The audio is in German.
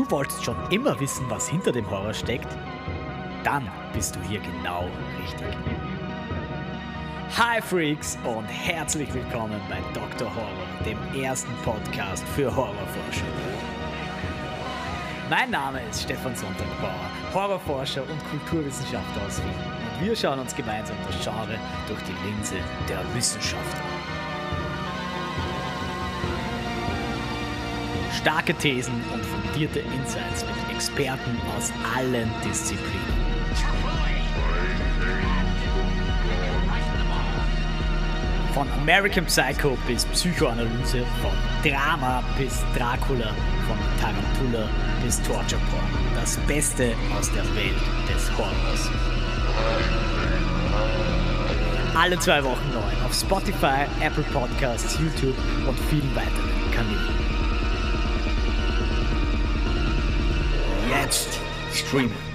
Du wolltest schon immer wissen, was hinter dem Horror steckt? Dann bist du hier genau richtig. Hi Freaks und herzlich willkommen bei Dr. Horror, dem ersten Podcast für Horrorforscher. Mein Name ist Stefan Sonntagbauer, Horrorforscher und Kulturwissenschaftler aus Wien. Und wir schauen uns gemeinsam das Genre durch die Linse der Wissenschaft an. Starke Thesen und fundierte Insights mit Experten aus allen Disziplinen. Von American Psycho bis Psychoanalyse, von Drama bis Dracula, von Tarantula bis Torture Porn. Das Beste aus der Welt des Horrors. Alle zwei Wochen neu auf Spotify, Apple Podcasts, YouTube und vielen weiteren Kanälen. Podcast. Streaming.